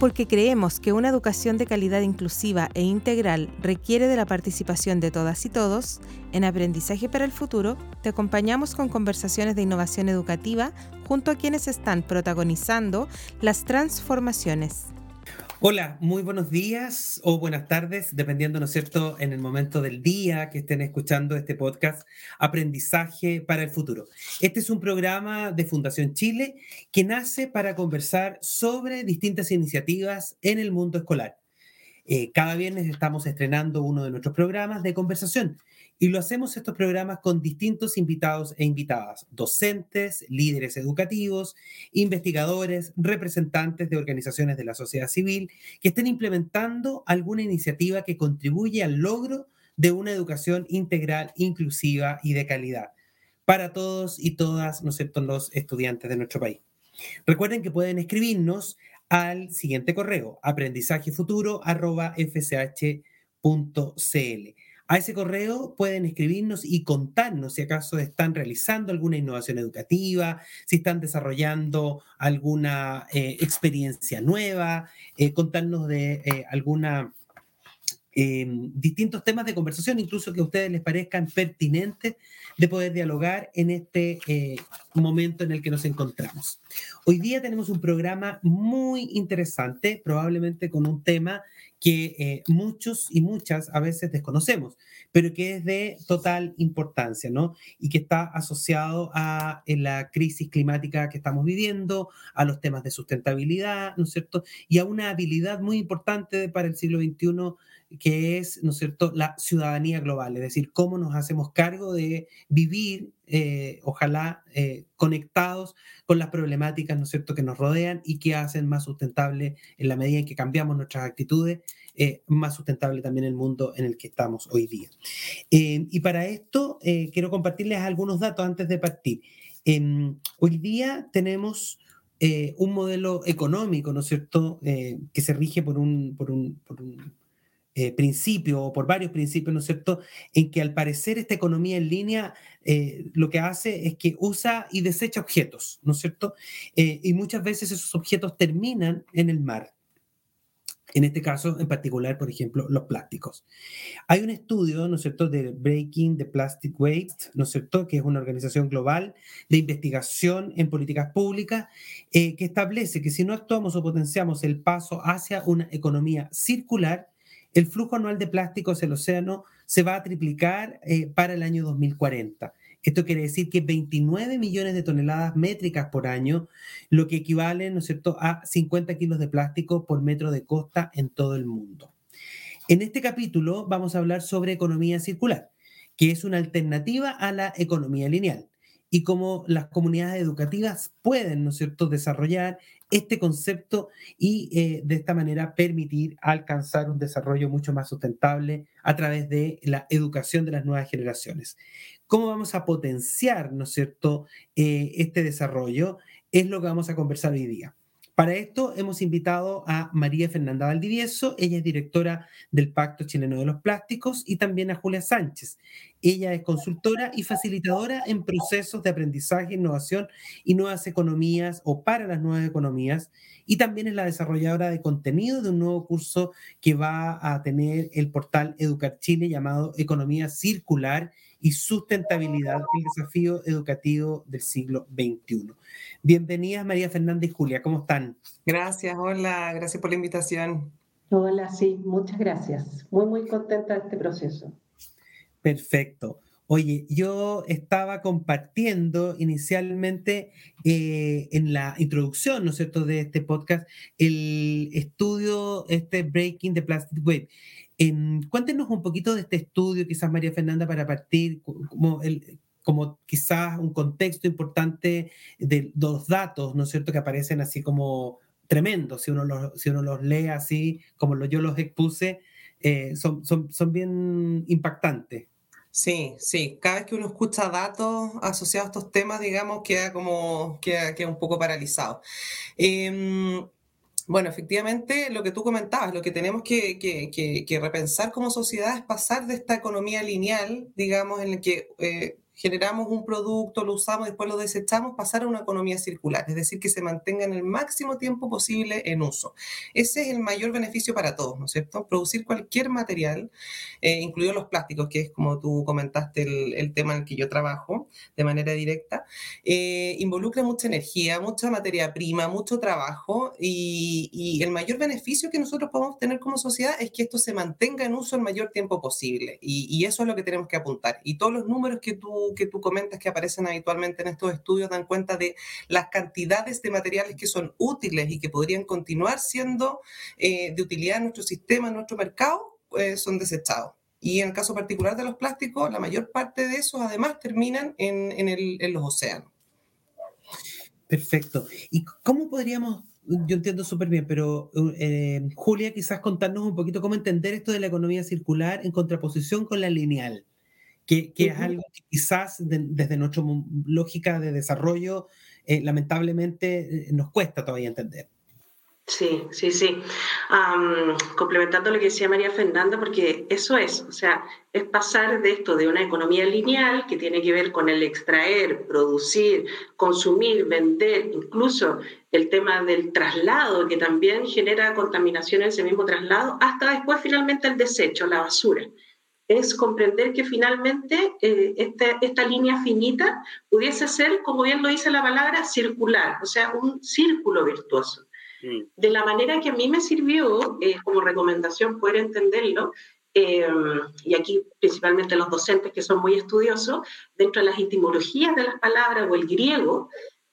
porque creemos que una educación de calidad inclusiva e integral requiere de la participación de todas y todos, en Aprendizaje para el Futuro te acompañamos con conversaciones de innovación educativa junto a quienes están protagonizando las transformaciones. Hola, muy buenos días o buenas tardes, dependiendo, ¿no es cierto?, en el momento del día que estén escuchando este podcast, Aprendizaje para el Futuro. Este es un programa de Fundación Chile que nace para conversar sobre distintas iniciativas en el mundo escolar. Eh, cada viernes estamos estrenando uno de nuestros programas de conversación y lo hacemos estos programas con distintos invitados e invitadas, docentes, líderes educativos, investigadores, representantes de organizaciones de la sociedad civil que estén implementando alguna iniciativa que contribuye al logro de una educación integral, inclusiva y de calidad para todos y todas ¿no los estudiantes de nuestro país. Recuerden que pueden escribirnos al siguiente correo, aprendizajefuturo.fsh.cl. A ese correo pueden escribirnos y contarnos si acaso están realizando alguna innovación educativa, si están desarrollando alguna eh, experiencia nueva, eh, contarnos de eh, alguna distintos temas de conversación, incluso que a ustedes les parezcan pertinentes de poder dialogar en este momento en el que nos encontramos. Hoy día tenemos un programa muy interesante, probablemente con un tema que eh, muchos y muchas a veces desconocemos, pero que es de total importancia, ¿no? Y que está asociado a la crisis climática que estamos viviendo, a los temas de sustentabilidad, ¿no es cierto? Y a una habilidad muy importante para el siglo XXI que es, ¿no es cierto?, la ciudadanía global, es decir, cómo nos hacemos cargo de vivir, eh, ojalá, eh, conectados con las problemáticas, ¿no es cierto?, que nos rodean y que hacen más sustentable en la medida en que cambiamos nuestras actitudes, eh, más sustentable también el mundo en el que estamos hoy día. y para esto, quiero compartirles algunos datos antes de partir. Em, hoy día tenemos... un modelo económico, ¿no es cierto?, que se rige por un, por un, por un eh, principio o por varios principios, ¿no es cierto?, en que al parecer esta economía en línea eh, lo que hace es que usa y desecha objetos, ¿no es cierto? Eh, y muchas veces esos objetos terminan en el mar. En este caso, en particular, por ejemplo, los plásticos. Hay un estudio, ¿no es cierto?, de Breaking the Plastic Waste, ¿no es cierto?, que es una organización global de investigación en políticas públicas, que establece que si no actuamos o potenciamos el paso hacia una economía circular, el flujo anual de plásticos el océano se va a triplicar eh, para el año 2040. Esto quiere decir que 29 millones de toneladas métricas por año, lo que equivale, ¿no es cierto?, a 50 kilos de plástico por metro de costa en todo el mundo. En este capítulo vamos a hablar sobre economía circular, que es una alternativa a la economía lineal y cómo las comunidades educativas pueden, ¿no es cierto?, desarrollar este concepto y eh, de esta manera permitir alcanzar un desarrollo mucho más sustentable a través de la educación de las nuevas generaciones. ¿Cómo vamos a potenciar, ¿no es cierto?, eh, este desarrollo? Es lo que vamos a conversar hoy día. Para esto hemos invitado a María Fernanda Valdivieso, ella es directora del Pacto Chileno de los Plásticos, y también a Julia Sánchez. Ella es consultora y facilitadora en procesos de aprendizaje, innovación y nuevas economías o para las nuevas economías, y también es la desarrolladora de contenido de un nuevo curso que va a tener el portal Educar Chile llamado Economía Circular y Sustentabilidad, el desafío educativo del siglo XXI. Bienvenidas María Fernanda y Julia, ¿cómo están? Gracias, hola, gracias por la invitación. Hola, sí, muchas gracias. Muy, muy contenta de este proceso. Perfecto. Oye, yo estaba compartiendo inicialmente eh, en la introducción, ¿no es cierto?, de este podcast, el estudio, este Breaking the Plastic Wave. Em, cuéntenos un poquito de este estudio, quizás María Fernanda, para partir, como quizás un contexto importante de los datos, ¿no es cierto?, que aparecen así como tremendos, si uno si uno los lee así, como yo los expuse, eh, son, son, son bien impactantes. Sí, sí. Cada vez que uno escucha datos asociados a estos temas, digamos, queda como queda, un poco paralizado. Em, bueno, efectivamente, lo que tú comentabas, lo que tenemos que, que, repensar como sociedad es pasar de esta economía lineal, digamos, en la que eh, generamos un producto, lo usamos, después lo desechamos, pasar a una economía circular, es decir, que se mantenga en el máximo tiempo posible en uso. Ese es el mayor beneficio para todos, ¿no es cierto? Producir cualquier material, eh, incluidos los plásticos, que es como tú comentaste el, tema en el que yo trabajo de manera directa, eh, involucra mucha energía, mucha materia prima, mucho trabajo y, y el mayor beneficio que nosotros podemos tener como sociedad es que esto se mantenga en uso el mayor tiempo posible y, y eso es lo que tenemos que apuntar. Y todos los números que tú, que tú comentas que aparecen habitualmente en estos estudios dan cuenta de las cantidades de materiales que son útiles y que podrían continuar siendo eh, de utilidad en nuestro sistema, en nuestro mercado, eh, son desechados. Y en el caso particular de los plásticos, la mayor parte de esos además terminan en, en, los océanos. Perfecto. ¿Y cómo podríamos yo entiendo súper bien, pero eh, Julia, quizás contarnos un poquito cómo entender esto de la economía circular en contraposición con la lineal, que, que es algo que quizás desde nuestra lógica de desarrollo, eh, lamentablemente, eh, nos cuesta todavía entender. Sí, sí, sí. complementando lo que decía María Fernanda, porque eso es, o sea, es pasar de esto de una economía lineal que tiene que ver con el extraer, producir, consumir, vender, incluso el tema del traslado, que también genera contaminación en ese mismo traslado, hasta después finalmente el desecho, la basura. Es comprender que finalmente eh, este, esta línea finita pudiese ser, como bien lo dice la palabra, circular, o sea, un círculo virtuoso de la manera que a mí me sirvió eh, como recomendación poder entenderlo, eh, y aquí principalmente los docentes que son muy estudiosos, dentro de las etimologías de las palabras o el griego,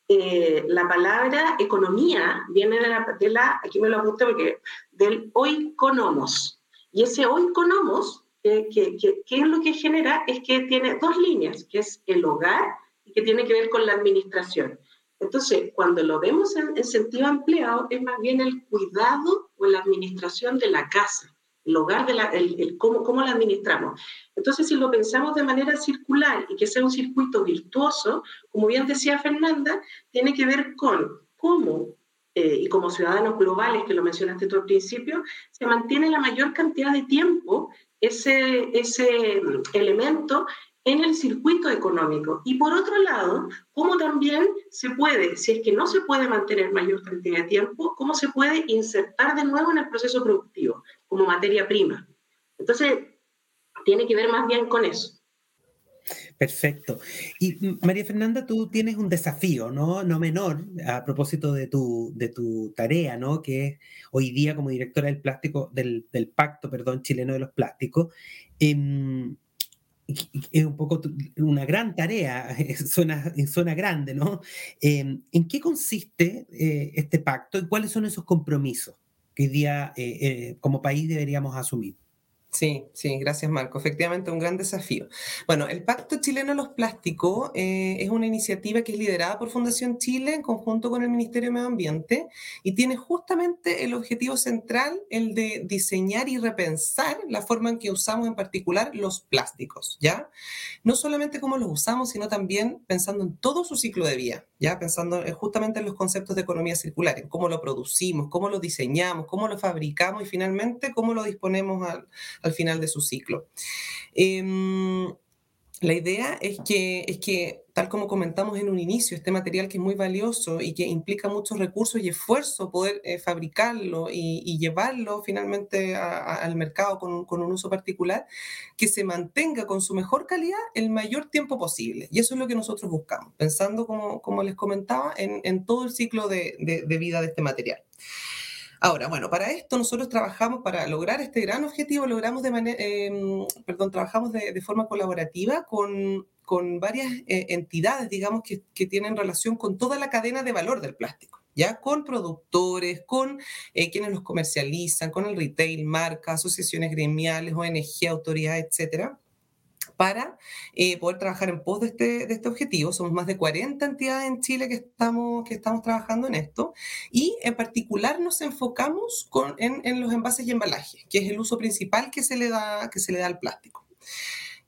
eh, la palabra economía viene de la, de la, aquí me lo apunté porque, del oikonomos. Y ese oikonomos, ¿qué que, que, que, es lo que genera? Es que tiene dos líneas, que es el hogar y que tiene que ver con la administración. Entonces, cuando lo vemos en, sentido ampliado, es más bien el cuidado o la administración de la casa, el hogar, de la, cómo, cómo la administramos. Entonces, si lo pensamos de manera circular y que sea un circuito virtuoso, como bien decía Fernanda, tiene que ver con cómo, eh, y como ciudadanos globales, que lo mencionaste tú al principio, se mantiene la mayor cantidad de tiempo ese, ese elemento en el circuito económico. Y por otro lado, cómo también se puede, si es que no se puede mantener mayor cantidad de tiempo, cómo se puede insertar de nuevo en el proceso productivo como materia prima. Entonces, tiene que ver más bien con eso. Perfecto. Y María Fernanda, tú tienes un desafío, ¿no? No menor, a propósito de tu, de tu tarea, ¿no? Que es hoy día como directora del plástico, del, del Pacto, perdón, chileno de los plásticos. Eh, es un poco una gran tarea, suena, suena grande, ¿no? Em, ¿En qué consiste eh, este pacto y cuáles son esos compromisos que hoy día eh, eh, como país deberíamos asumir? Sí, sí, gracias Marco. Efectivamente, un gran desafío. Bueno, el Pacto Chileno de los Plásticos eh, es una iniciativa que es liderada por Fundación Chile en conjunto con el Ministerio de Medio Ambiente y tiene justamente el objetivo central, el de diseñar y repensar la forma en que usamos en particular los plásticos, ¿ya? No solamente cómo los usamos, sino también pensando en todo su ciclo de vida, ¿ya? Pensando justamente en los conceptos de economía circular, en cómo lo producimos, cómo lo diseñamos, cómo lo fabricamos y finalmente cómo lo disponemos al al final de su ciclo. Em, la idea es que, es que, tal como comentamos en un inicio, este material que es muy valioso y que implica muchos recursos y esfuerzo poder eh, fabricarlo y, llevarlo finalmente al mercado con, un uso particular, que se mantenga con su mejor calidad el mayor tiempo posible. Y eso es lo que nosotros buscamos, pensando, como, como les comentaba, en, todo el ciclo de, de vida de este material. Ahora, bueno, para esto nosotros trabajamos, para lograr este gran objetivo, logramos de manera, em, perdón, trabajamos de, forma colaborativa con, con varias eh, entidades, digamos, que, que, tienen relación con toda la cadena de valor del plástico, ¿ya? Con productores, con eh, quienes los comercializan, con el retail, marcas, asociaciones gremiales, ONG, autoridades, etcétera para eh, poder trabajar en pos de este, de este objetivo. Somos más de 40 entidades en Chile que estamos, que estamos trabajando en esto y en particular nos enfocamos con, en, en, los envases y embalajes, que es el uso principal que se le da, que se le da al plástico.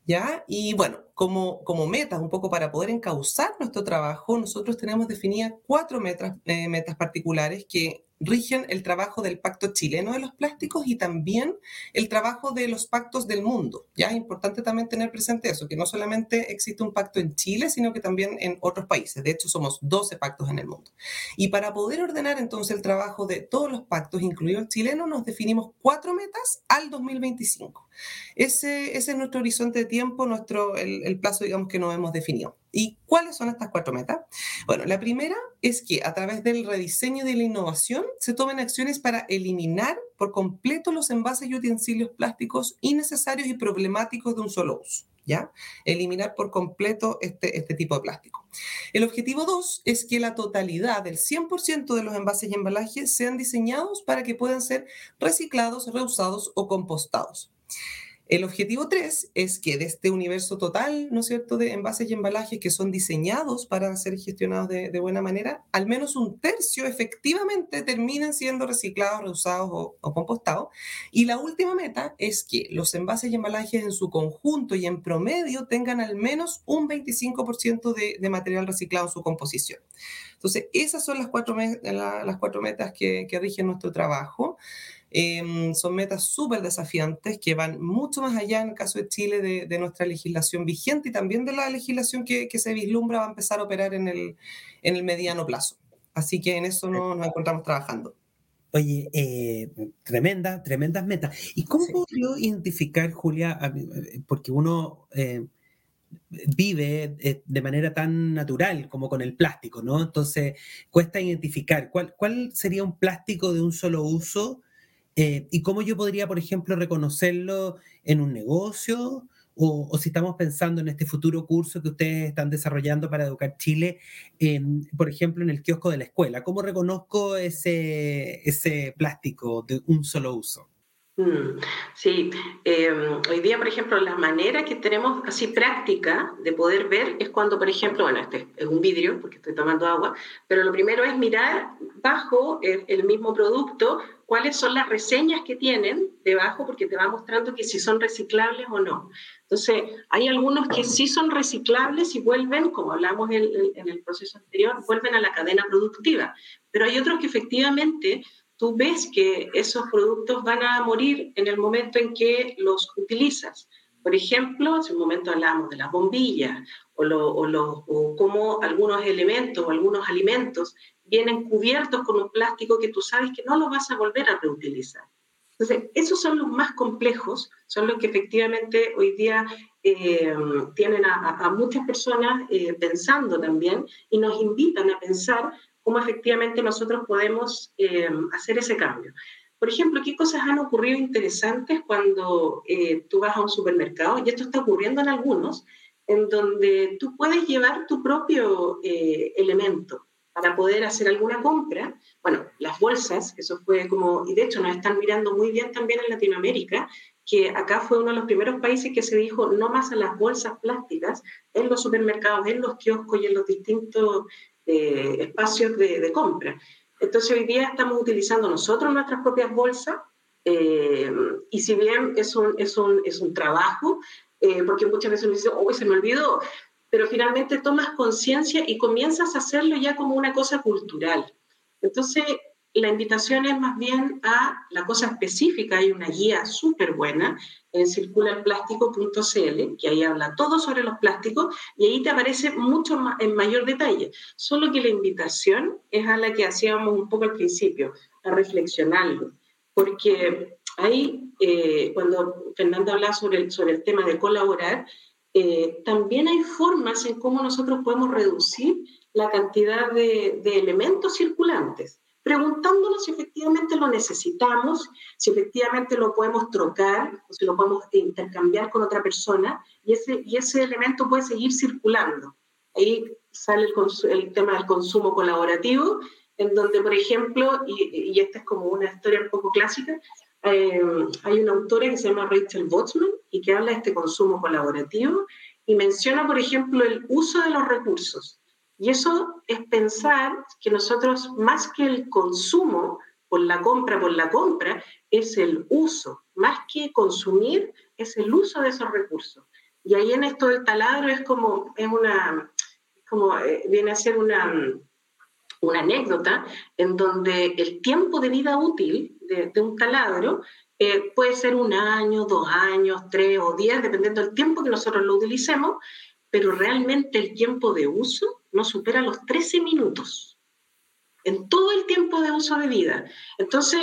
¿Ya? Y bueno, como, como metas, un poco para poder encauzar nuestro trabajo, nosotros tenemos definidas cuatro metas, eh, metas particulares que rigen el trabajo del Pacto Chileno de los Plásticos y también el trabajo de los pactos del mundo. Ya es importante también tener presente eso, que no solamente existe un pacto en Chile, sino que también en otros países. De hecho, somos 12 pactos en el mundo. Y para poder ordenar entonces el trabajo de todos los pactos, incluido el chileno, nos definimos cuatro metas al 2025. Ese, ese es nuestro horizonte de tiempo, nuestro, el, el plazo, digamos, que nos hemos definido. ¿Y cuáles son estas cuatro metas? Bueno, la primera es que a través del rediseño de la innovación se tomen acciones para eliminar por completo los envases y utensilios plásticos innecesarios y problemáticos de un solo uso. ¿Ya? Eliminar por completo este, este tipo de plástico. El objetivo dos es que la totalidad del 100% de los envases y embalajes sean diseñados para que puedan ser reciclados, reusados o compostados. El objetivo 3 es que de este universo total, ¿no es cierto?, de envases y embalajes que son diseñados para ser gestionados de, buena manera, al menos un tercio efectivamente terminen siendo reciclados, reusados o, compostados. Y la última meta es que los envases y embalajes en su conjunto y en promedio tengan al menos un 25% de, material reciclado en su composición. Entonces, esas son las cuatro, las cuatro metas que, que rigen nuestro trabajo. Em, son metas súper desafiantes que van mucho más allá, en el caso de Chile, de, nuestra legislación vigente y también de la legislación que, se vislumbra va a empezar a operar en el, en el mediano plazo. Así que en eso nos, nos encontramos trabajando. Oye, eh, tremenda, tremendas metas. ¿Y cómo podría identificar, Julia, eh, porque uno eh, vive de manera tan natural como con el plástico, ¿no? Entonces, cuesta identificar cuál, cuál sería un plástico de un solo uso eh, ¿Y cómo yo podría, por ejemplo, reconocerlo en un negocio? O, si estamos pensando en este futuro curso que ustedes están desarrollando para Educar Chile, por ejemplo, en el kiosco de la escuela, ¿cómo reconozco ese, ese plástico de un solo uso? Mm, sí, em, hoy día, por ejemplo, la manera que tenemos así práctica de poder ver es cuando, por ejemplo, bueno, este es un vidrio, porque estoy tomando agua, pero lo primero es mirar bajo el mismo producto cuáles son las reseñas que tienen debajo, porque te va mostrando que si son reciclables o no. Entonces, hay algunos que sí son reciclables y vuelven, como hablamos en, el proceso anterior, vuelven a la cadena productiva, pero hay otros que efectivamente tú ves que esos productos van a morir en el momento en que los utilizas. Por ejemplo, hace un momento hablamos de las bombillas o, o, o cómo algunos elementos o algunos alimentos vienen cubiertos con un plástico que tú sabes que no lo vas a volver a reutilizar. Entonces, esos son los más complejos, son los que efectivamente hoy día eh, tienen a, muchas personas eh, pensando también y nos invitan a pensar cómo efectivamente nosotros podemos eh, hacer ese cambio. Por ejemplo, ¿qué cosas han ocurrido interesantes cuando tú vas a un supermercado? Y esto está ocurriendo en algunos, en donde tú puedes llevar tu propio elemento para poder hacer alguna compra. Bueno, las bolsas, eso fue como, y de hecho nos están mirando muy bien también en Latinoamérica, que acá fue uno de los primeros países que se dijo no más a las bolsas plásticas en los supermercados, en los kioscos y en los distintos eh, espacios de, compra. Entonces hoy día estamos utilizando nosotros nuestras propias bolsas eh, y si bien es un, es un, es un trabajo, eh, porque muchas veces uno dice, oh, se me olvidó, pero finalmente tomas conciencia y comienzas a hacerlo ya como una cosa cultural. Entonces, la invitación es más bien a la cosa específica. Hay una guía súper buena en circulalplástico.cl, que ahí habla todo sobre los plásticos y ahí te aparece mucho más, en mayor detalle. Solo que la invitación es a la que hacíamos un poco al principio, a reflexionarlo. Porque ahí, eh, cuando Fernanda habla sobre sobre el tema de colaborar, eh, también hay formas en cómo nosotros podemos reducir la cantidad de, elementos circulantes, preguntándonos si efectivamente lo necesitamos, si efectivamente lo podemos trocar o si lo podemos intercambiar con otra persona y ese, y ese elemento puede seguir circulando. Ahí sale el, el tema del consumo colaborativo, en donde, por ejemplo, y, y esta es como una historia un poco clásica, eh, hay una autora que se llama Rachel Botsman y que habla de este consumo colaborativo y menciona, por ejemplo, el uso de los recursos. Y eso es pensar que nosotros, más que el consumo por la compra, por la compra, es el uso. Más que consumir, es el uso de esos recursos. Y ahí en esto del taladro es como, es una, como eh, viene a ser una, una anécdota en donde el tiempo de vida útil de, un taladro eh, puede ser un año, dos años, tres o diez, dependiendo del tiempo que nosotros lo utilicemos, pero realmente el tiempo de uso no supera los 13 minutos en todo el tiempo de uso de vida. Entonces,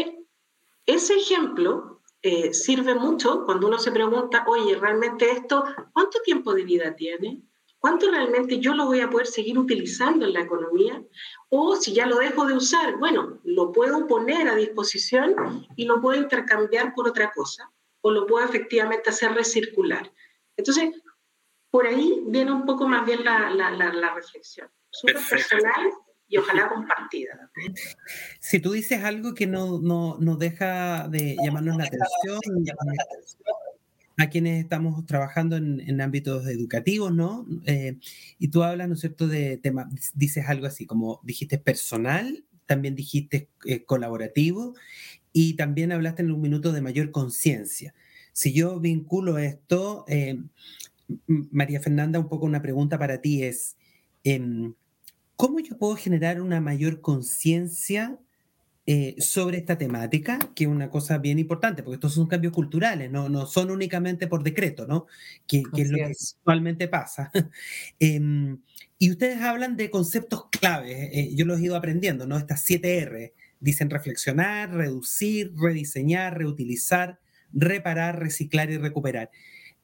ese ejemplo eh, sirve mucho cuando uno se pregunta, oye, ¿realmente esto cuánto tiempo de vida tiene? ¿Cuánto realmente yo lo voy a poder seguir utilizando en la economía? O si ya lo dejo de usar, bueno, lo puedo poner a disposición y lo puedo intercambiar por otra cosa o lo puedo efectivamente hacer recircular. Entonces, por ahí viene un poco más bien la, la, la, reflexión. Súper personal y ojalá compartida. Si tú dices algo que no, no, no deja de llamarnos la atención, a quienes estamos trabajando en, en ámbitos educativos, ¿no? Eh, y tú hablas, ¿no es cierto?, de temas, dices algo así como dijiste personal, también dijiste eh, colaborativo y también hablaste en un minuto de mayor conciencia. Si yo vinculo esto, eh, María Fernanda, un poco una pregunta para ti es, em, ¿cómo yo puedo generar una mayor conciencia eh, sobre esta temática, que es una cosa bien importante, porque estos son cambios culturales, no, no son únicamente por decreto, ¿no? Que, es lo que actualmente pasa. Em, y ustedes hablan de conceptos claves, eh, yo los he ido aprendiendo, ¿no? Estas siete R, dicen reflexionar, reducir, rediseñar, reutilizar, reparar, reciclar y recuperar.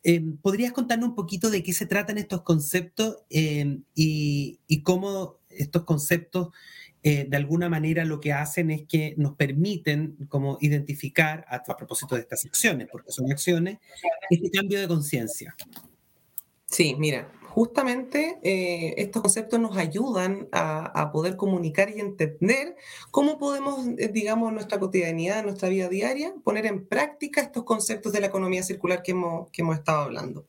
Em, ¿Podrías contarnos un poquito de qué se tratan estos conceptos em, y, cómo estos conceptos eh, de alguna manera lo que hacen es que nos permiten como identificar, a propósito de estas acciones, porque son acciones, este cambio de conciencia. Sí, mira, justamente eh, estos conceptos nos ayudan a, poder comunicar y entender cómo podemos, eh, digamos, en nuestra cotidianidad, en nuestra vida diaria, poner en práctica estos conceptos de la economía circular que hemos, que hemos estado hablando.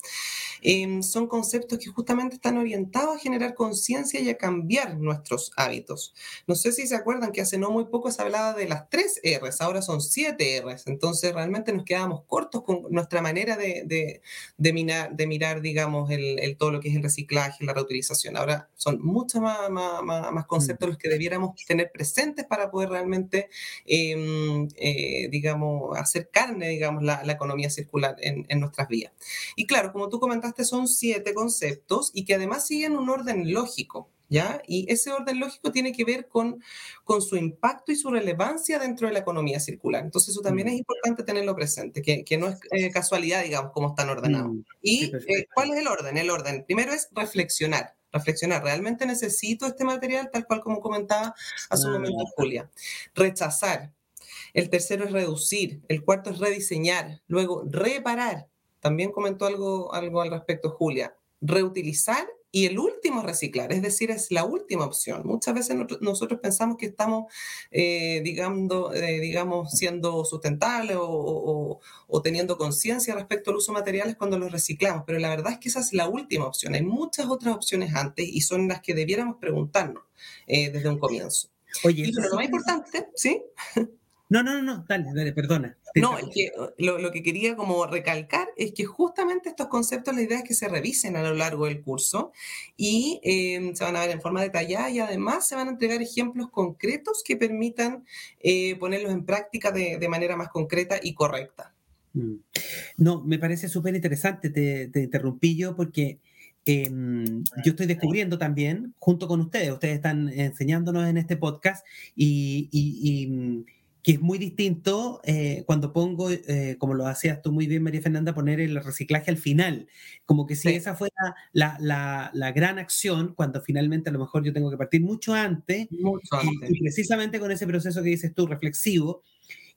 Em, son conceptos que justamente están orientados a generar conciencia y a cambiar nuestros hábitos. No sé si se acuerdan que hace no muy poco se hablaba de las tres R's, ahora son siete R's, entonces realmente nos quedábamos cortos con nuestra manera de, de, de, mirar, de mirar, digamos, el, el, todo lo que es el reciclaje, la reutilización. Ahora son muchos más, más, más, conceptos los que debiéramos tener presentes para poder realmente, em, eh, digamos, hacer carne, digamos, la, la economía circular en, en nuestras vías. Y claro, como tú comentaste, son siete conceptos y que además siguen un orden lógico. ¿Ya? Y ese orden lógico tiene que ver con, con su impacto y su relevancia dentro de la economía circular. Entonces eso también es mm. importante tenerlo presente, que, que no es eh, casualidad, digamos, cómo están ordenados. Mm. ¿Y eh, cuál es el orden? El orden, primero es reflexionar. Reflexionar, ¿realmente necesito este material tal cual como comentaba hace un momento Julia? Rechazar. El tercero es reducir. El cuarto es rediseñar. Luego, reparar también comentó algo, algo al respecto Julia. Reutilizar y el último reciclar, es decir, es la última opción. Muchas veces nosotros pensamos que estamos, eh, digamos, eh, digamos, siendo sustentables o, teniendo conciencia respecto al uso de materiales cuando los reciclamos, pero la verdad es que esa es la última opción. Hay muchas otras opciones antes y son las que debiéramos preguntarnos eh, desde un comienzo. Oye, y lo más importante, ¿sí? No, no, no, dale, dale, perdona. No, que uh, lo, que quería como recalcar es que justamente estos conceptos, la idea es que se revisen a lo largo del curso y em, se van a ver en forma detallada y además se van a entregar ejemplos concretos que permitan eh, ponerlos en práctica de, manera más concreta y correcta. Mm. No, me parece súper interesante, te, interrumpí yo porque... Em, yo estoy descubriendo también, junto con ustedes, ustedes están enseñándonos en este podcast y que es muy distinto eh, cuando pongo, eh, como lo hacías tú muy bien, María Fernanda, poner el reciclaje al final, como que si esa fuera la, la, la, gran acción, cuando finalmente a lo mejor yo tengo que partir mucho antes, mucho antes. Y, precisamente con ese proceso que dices tú, reflexivo,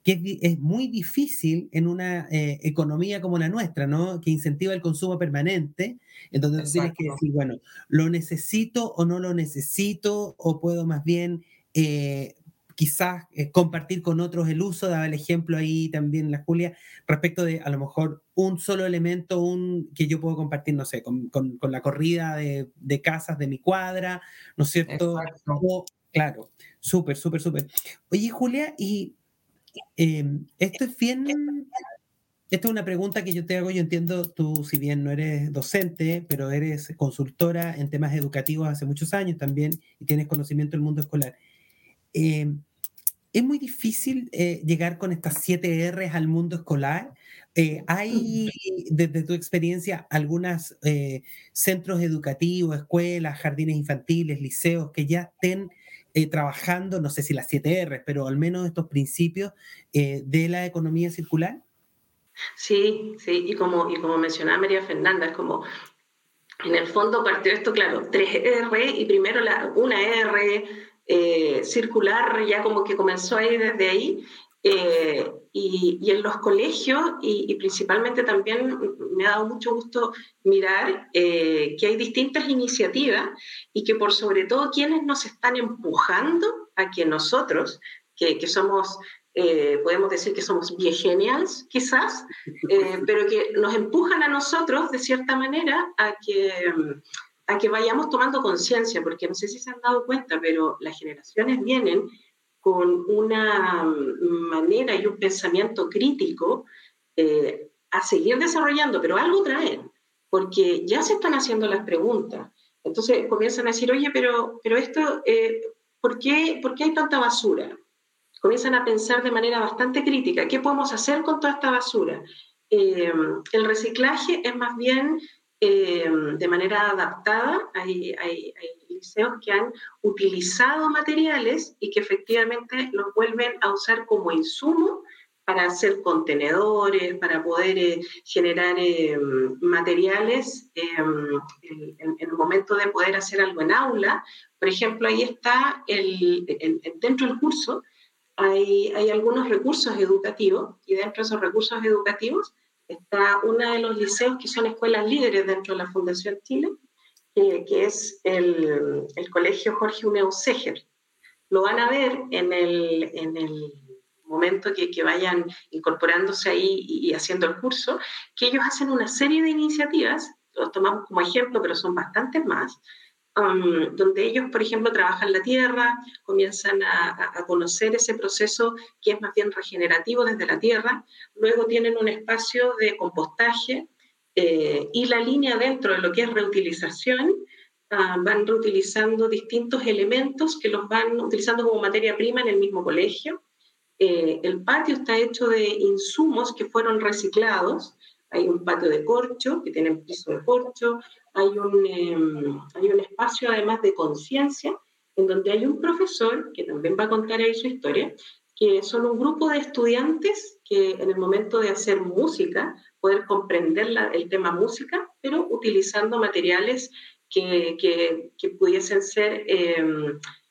que es, muy difícil en una eh, economía como la nuestra, ¿no? Que incentiva el consumo permanente, entonces tienes que decir, bueno, ¿lo necesito o no lo necesito? O puedo más bien quizás eh, compartir con otros el uso, daba el ejemplo ahí también la Julia, respecto de a lo mejor un solo elemento un, que yo puedo compartir, no sé, con, con, la corrida de, de, casas de mi cuadra, ¿no es cierto? claro, súper, súper, súper. Oye, Julia, y em, esto es bien... esta es una pregunta que yo te hago, yo entiendo, tú si bien no eres docente, pero eres consultora en temas educativos hace muchos años también y tienes conocimiento del mundo escolar. Eh, es muy difícil eh, llegar con estas siete R's al mundo escolar. Eh, ¿Hay, desde tu experiencia, algunos centros educativos, escuelas, jardines infantiles, liceos que ya estén trabajando, no sé si las siete R's, pero al menos estos principios de la economía circular? Sí, sí, y como, y como mencionaba María Fernanda, es como, en el fondo partió esto, claro, tres R y primero la, una R eh, circular, ya como que comenzó ahí desde ahí, eh, y, en los colegios, y, principalmente también me ha dado mucho gusto mirar eh, que hay distintas iniciativas y que por sobre todo quienes nos están empujando a que nosotros, que, somos podemos decir que somos viegenials, quizás, pero que nos empujan a nosotros, de cierta manera, a que, a que vayamos tomando conciencia, porque no sé si se han dado cuenta, pero las generaciones vienen con una manera y un pensamiento crítico eh, a seguir desarrollando, pero algo traen, porque ya se están haciendo las preguntas. Entonces comienzan a decir, oye, pero, pero esto, ¿por, qué, ¿por qué hay tanta basura? comienzan a pensar de manera bastante crítica, ¿qué podemos hacer con toda esta basura? Eh, el reciclaje es más bien eh, de manera adaptada, hay, hay, liceos que han utilizado materiales y que efectivamente los vuelven a usar como insumo para hacer contenedores, para poder eh, generar materiales en, el momento de poder hacer algo en aula. Por ejemplo, ahí está el, dentro del curso, hay, hay algunos recursos educativos y dentro de esos recursos educativos está uno de los liceos que son escuelas líderes dentro de la Fundación Chile, que es el, el, Colegio Jorge Uneo Seger. Lo van a ver en el, en el momento que, que, vayan incorporándose ahí y, y, haciendo el curso, que ellos hacen una serie de iniciativas, los tomamos como ejemplo, pero son bastantes más, donde ellos, por ejemplo, trabajan la tierra, comienzan a, conocer ese proceso que es más bien regenerativo desde la tierra, luego tienen un espacio de compostaje eh, y la línea dentro de lo que es reutilización, ah, van reutilizando distintos elementos que los van utilizando como materia prima en el mismo colegio. Eh, el patio está hecho de insumos que fueron reciclados, hay un patio de corcho, que tiene piso de corcho, hay un, em, hay un espacio además de conciencia, en donde hay un profesor, que también va a contar ahí su historia, que son un grupo de estudiantes que en el momento de hacer música, poder comprender el tema música, pero utilizando materiales que, que, que pudiesen ser eh,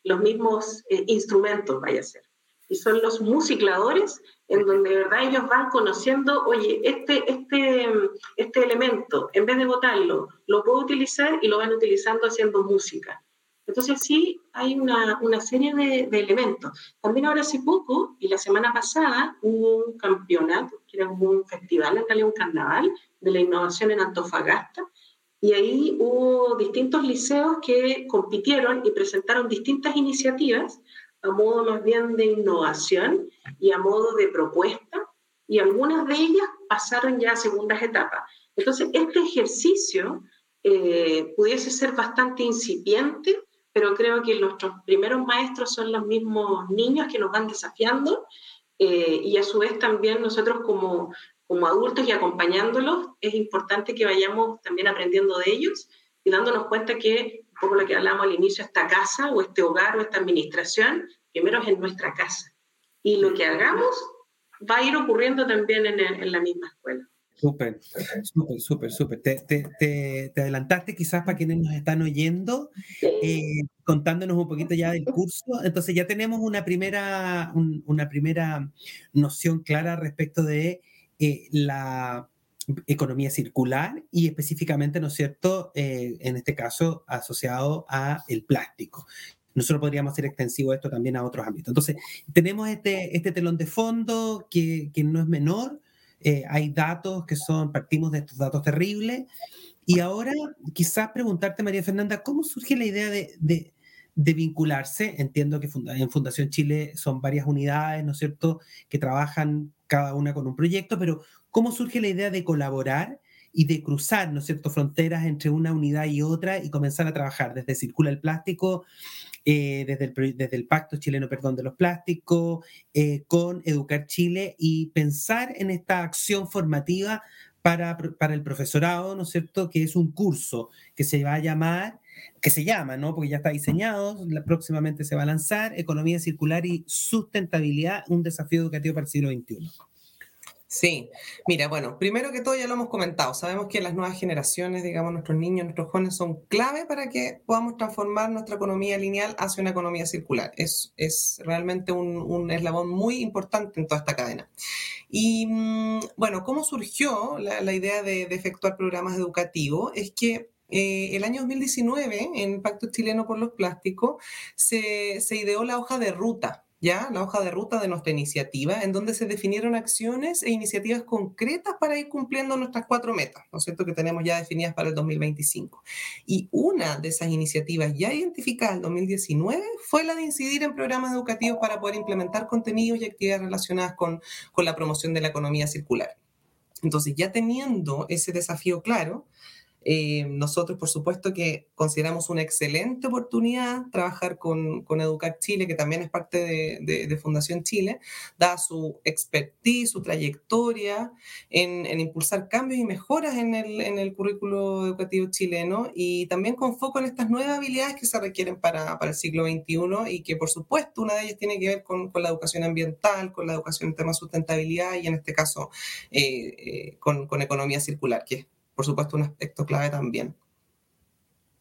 los mismos eh, instrumentos, vaya a ser. Y son los musicladores en donde de verdad ellos van conociendo, oye, este, este, este elemento, en vez de botarlo, lo puedo utilizar y lo van utilizando haciendo música. Entonces sí, hay una, una serie de, de, elementos. También ahora hace poco, y la semana pasada, hubo un campeonato, que era un festival, en realidad un carnaval, de la innovación en Antofagasta, y ahí hubo distintos liceos que compitieron y presentaron distintas iniciativas a modo más bien de innovación y a modo de propuesta, y algunas de ellas pasaron ya a segundas etapas. Entonces, este ejercicio eh, pudiese ser bastante incipiente, pero creo que nuestros primeros maestros son los mismos niños que nos van desafiando eh, y a su vez también nosotros como, como adultos y acompañándolos, es importante que vayamos también aprendiendo de ellos y dándonos cuenta que un poco lo que hablamos al inicio, esta casa o este hogar o esta administración, primero es en nuestra casa. Y lo que hagamos va a ir ocurriendo también en, en la misma escuela. Súper, súper, súper, súper. Te, te, te, adelantaste quizás para quienes nos están oyendo, eh, contándonos un poquito ya del curso. Entonces ya tenemos una primera, un, una primera noción clara respecto de eh, la economía circular y específicamente, ¿no es cierto?, eh, en este caso asociado a el plástico. Nosotros podríamos hacer extensivo esto también a otros ámbitos. Entonces, tenemos este, este telón de fondo que, que no es menor, eh, hay datos que son, partimos de estos datos terribles, y ahora quizás preguntarte, María Fernanda, ¿cómo surge la idea de, de, de vincularse. Entiendo que en Fundación Chile son varias unidades, ¿no es cierto?, que trabajan cada una con un proyecto, pero ¿cómo surge la idea de colaborar y de cruzar, ¿no es cierto?, fronteras entre una unidad y otra y comenzar a trabajar desde Circula el Plástico, eh, desde, el, desde, el, Pacto Chileno, perdón, de los Plásticos, eh, con Educar Chile y pensar en esta acción formativa para, para el profesorado, ¿no es cierto?, que es un curso que se va a llamar que se llama, ¿no? Porque ya está diseñado, próximamente se va a lanzar, Economía Circular y Sustentabilidad, un desafío educativo para el siglo XXI. Sí, mira, bueno, primero que todo ya lo hemos comentado, sabemos que las nuevas generaciones, digamos, nuestros niños, nuestros jóvenes son clave para que podamos transformar nuestra economía lineal hacia una economía circular. Es, es realmente un, un eslabón muy importante en toda esta cadena. Y mm, bueno, ¿cómo surgió la, idea de, de efectuar programas educativos? Es que eh, el año 2019, en Pacto Chileno por los Plásticos, se, ideó la hoja de ruta, ¿ya? La hoja de ruta de nuestra iniciativa, en donde se definieron acciones e iniciativas concretas para ir cumpliendo nuestras cuatro metas, ¿no es cierto?, que tenemos ya definidas para el 2025. Y una de esas iniciativas ya identificadas en 2019 fue la de incidir en programas educativos para poder implementar contenidos y actividades relacionadas con, con la promoción de la economía circular. Entonces, ya teniendo ese desafío claro, eh, nosotros, por supuesto, que consideramos una excelente oportunidad trabajar con, con Educar Chile, que también es parte de, de, Fundación Chile, da su expertise, su trayectoria en, en, impulsar cambios y mejoras en el, en el currículo educativo chileno y también con foco en estas nuevas habilidades que se requieren para, para el siglo XXI y que, por supuesto, una de ellas tiene que ver con, con la educación ambiental, con la educación en temas de sustentabilidad y, en este caso, eh, eh, con, con economía circular, que es por supuesto, un aspecto clave también.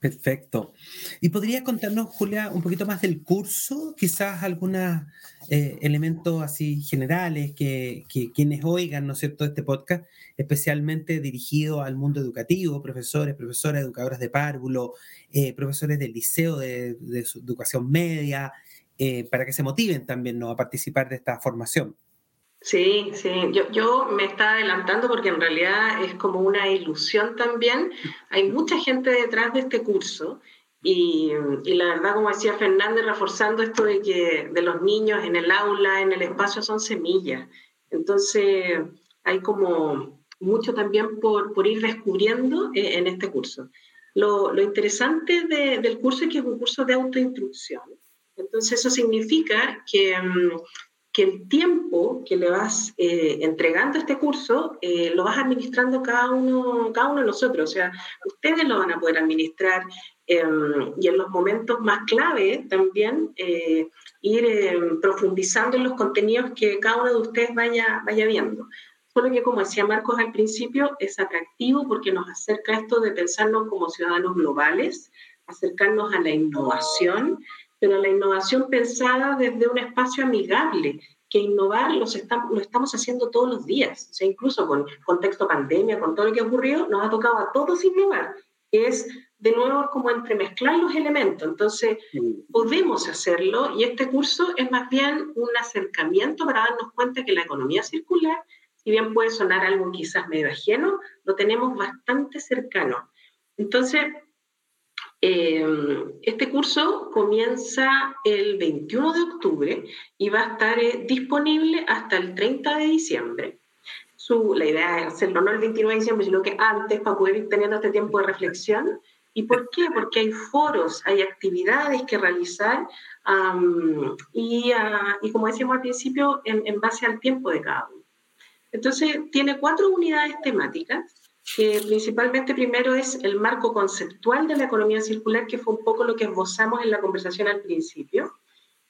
Perfecto. ¿Y podría contarnos, Julia, un poquito más del curso? Quizás algunos eh, elementos así generales que, que, quienes oigan, ¿no es cierto?, este podcast, especialmente dirigido al mundo educativo, profesores, profesoras, educadoras de párvulo, eh, profesores del liceo de, de educación media, eh, para que se motiven también ¿no? a participar de esta formación. Sí, sí, yo, yo me estaba adelantando porque en realidad es como una ilusión también. Hay mucha gente detrás de este curso y, y, la verdad, como decía Fernández, reforzando esto de que de los niños en el aula, en el espacio, son semillas. Entonces, hay como mucho también por, por ir descubriendo eh, en este curso. Lo, lo interesante de, del curso es que es un curso de autoinstrucción. Entonces, eso significa que... Um, que el tiempo que le vas eh, entregando a este curso eh, lo vas administrando cada uno, cada uno de nosotros. O sea, ustedes lo van a poder administrar em, y en los momentos más clave también eh, ir em, profundizando en los contenidos que cada uno de ustedes vaya, vaya viendo. Solo que, como decía Marcos al principio, es atractivo porque nos acerca esto de pensarnos como ciudadanos globales, acercarnos a la innovación pero la innovación pensada desde un espacio amigable, que innovar los estamos, lo estamos haciendo todos los días, o sea, incluso con contexto pandemia, con todo lo que ha ocurrido, nos ha tocado a todos innovar, que es de nuevo como entremezclar los elementos, entonces podemos hacerlo y este curso es más bien un acercamiento para darnos cuenta que la economía circular, si bien puede sonar algo quizás medio ajeno, lo tenemos bastante cercano. Entonces, eh, este curso comienza el 21 de octubre y va a estar eh, disponible hasta el 30 de diciembre. Su, la idea es hacerlo no el 29 de diciembre, sino que antes para poder ir teniendo este tiempo de reflexión. ¿Y por qué? Porque hay foros, hay actividades que realizar um, y, uh, y, como decíamos al principio, en, en base al tiempo de cada uno. Entonces, tiene cuatro unidades temáticas que principalmente primero es el marco conceptual de la economía circular, que fue un poco lo que esbozamos en la conversación al principio.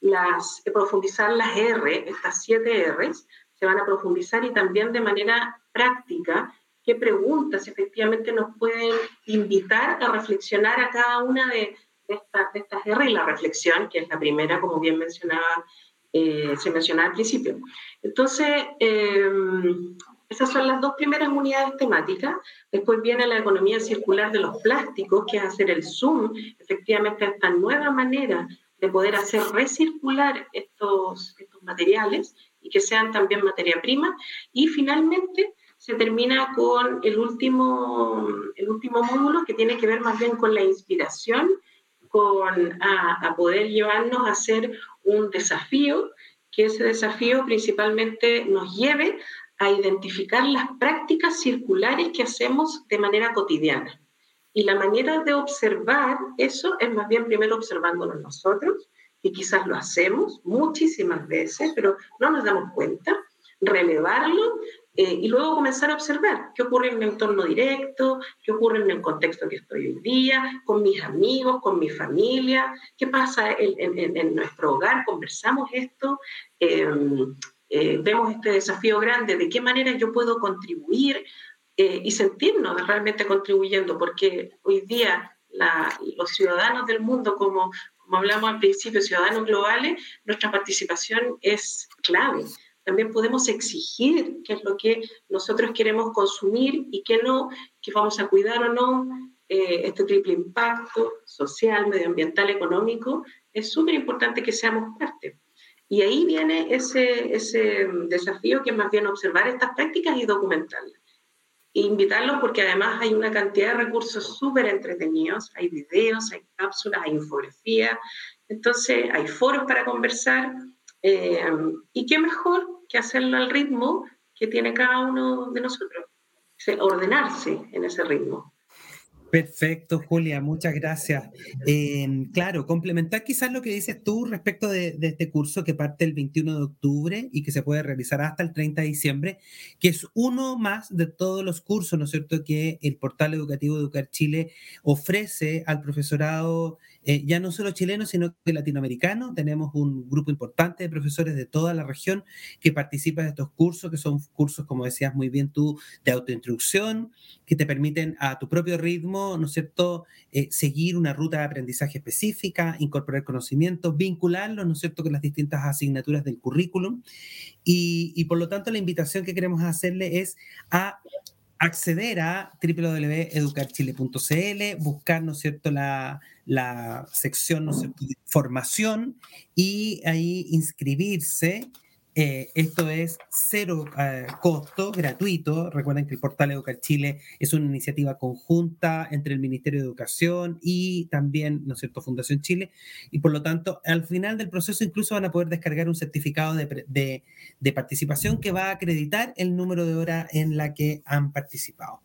Las, profundizar las R, estas siete Rs, se van a profundizar y también de manera práctica qué preguntas efectivamente nos pueden invitar a reflexionar a cada una de, de, de estas R y la reflexión, que es la primera, como bien mencionaba, eh, se mencionaba al principio. Entonces, eh, esas son las dos primeras unidades temáticas. Después viene la economía circular de los plásticos, que es hacer el zoom, efectivamente, a esta nueva manera de poder hacer recircular estos, estos materiales y que sean también materia prima. Y finalmente se termina con el último, el último módulo que tiene que ver más bien con la inspiración con, a, poder llevarnos a hacer un desafío, que ese desafío principalmente nos lleve a identificar las prácticas circulares que hacemos de manera cotidiana. Y la manera de observar eso es más bien primero observándonos nosotros, que quizás lo hacemos muchísimas veces, pero no nos damos cuenta, relevarlo eh, y luego comenzar a observar qué ocurre en mi entorno directo, qué ocurre en el contexto que estoy hoy día, con mis amigos, con mi familia, qué pasa en, nuestro hogar, conversamos esto, em, eh, vemos este desafío grande, de qué manera yo puedo contribuir eh, y sentirnos realmente contribuyendo, porque hoy día los ciudadanos del mundo, como, hablamos al principio, ciudadanos globales, nuestra participación es clave también podemos exigir qué es lo que nosotros queremos consumir y qué no, que vamos a cuidar o no. Eh, este triple impacto social, medioambiental, económico, es súper importante que seamos parte. Y ahí viene ese, ese desafío que es más bien observar estas prácticas y documentarlas. E invitarlos porque además hay una cantidad de recursos súper entretenidos, hay videos, hay cápsulas, hay infografía, entonces hay foros para conversar eh, y qué mejor que hacerlo al ritmo que tiene cada uno de nosotros, ordenarse en ese ritmo. Perfecto, Julia, muchas gracias. Em, claro, complementar quizás lo que dices tú respecto de, este curso que parte el 21 de octubre y que se puede realizar hasta el 30 de diciembre, que es uno más de todos los cursos, ¿no es cierto?, que el portal educativo Educar Chile ofrece al profesorado eh, ya no solo chileno, sino que latinoamericano. Tenemos un grupo importante de profesores de toda la región que participan de estos cursos, que son cursos, como decías muy bien tú, de autoinstrucción, que te permiten a tu propio ritmo, ¿no es cierto?, eh, seguir una ruta de aprendizaje específica, incorporar conocimientos, vincularlos, ¿no es cierto?, con las distintas asignaturas del currículum. Y, por lo tanto, la invitación que queremos hacerle es a acceder a www.educarchile.cl, buscar, ¿no es cierto?, la, la sección, ¿no es cierto?, de formación y ahí inscribirse eh, esto es cero eh, costo, gratuito. Recuerden que el portal Educar Chile es una iniciativa conjunta entre el Ministerio de Educación y también, ¿no es cierto?, Fundación Chile. Y por lo tanto, al final del proceso incluso van a poder descargar un certificado de, de, de participación que va a acreditar el número de horas en la que han participado.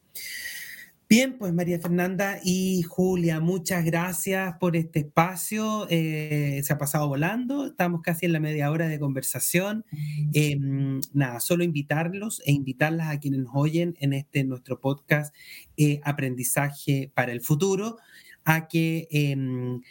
Bien, pues María Fernanda y Julia, muchas gracias por este espacio. Eh, se ha pasado volando, estamos casi en la media hora de conversación. Em, nada, solo invitarlos e invitarlas a quienes nos oyen en este nuestro podcast eh, Aprendizaje para el Futuro, a que em,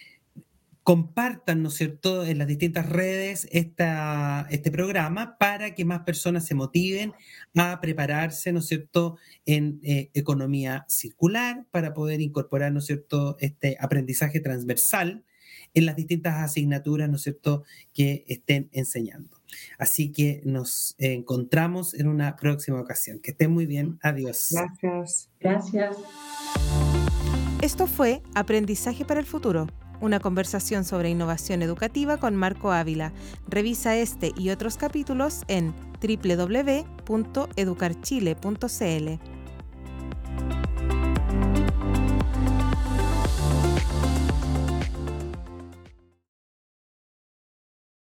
compartan, ¿no es cierto?, en las distintas redes esta, este programa para que más personas se motiven a prepararse, ¿no es cierto?, en eh, economía circular para poder incorporar, ¿no es cierto?, este aprendizaje transversal en las distintas asignaturas, ¿no es cierto?, que estén enseñando. Así que nos encontramos en una próxima ocasión. Que estén muy bien. Adiós. Gracias. Gracias. Esto fue Aprendizaje para el Futuro una conversación sobre innovación educativa con Marco Ávila. Revisa este y otros capítulos en www.educarchile.cl.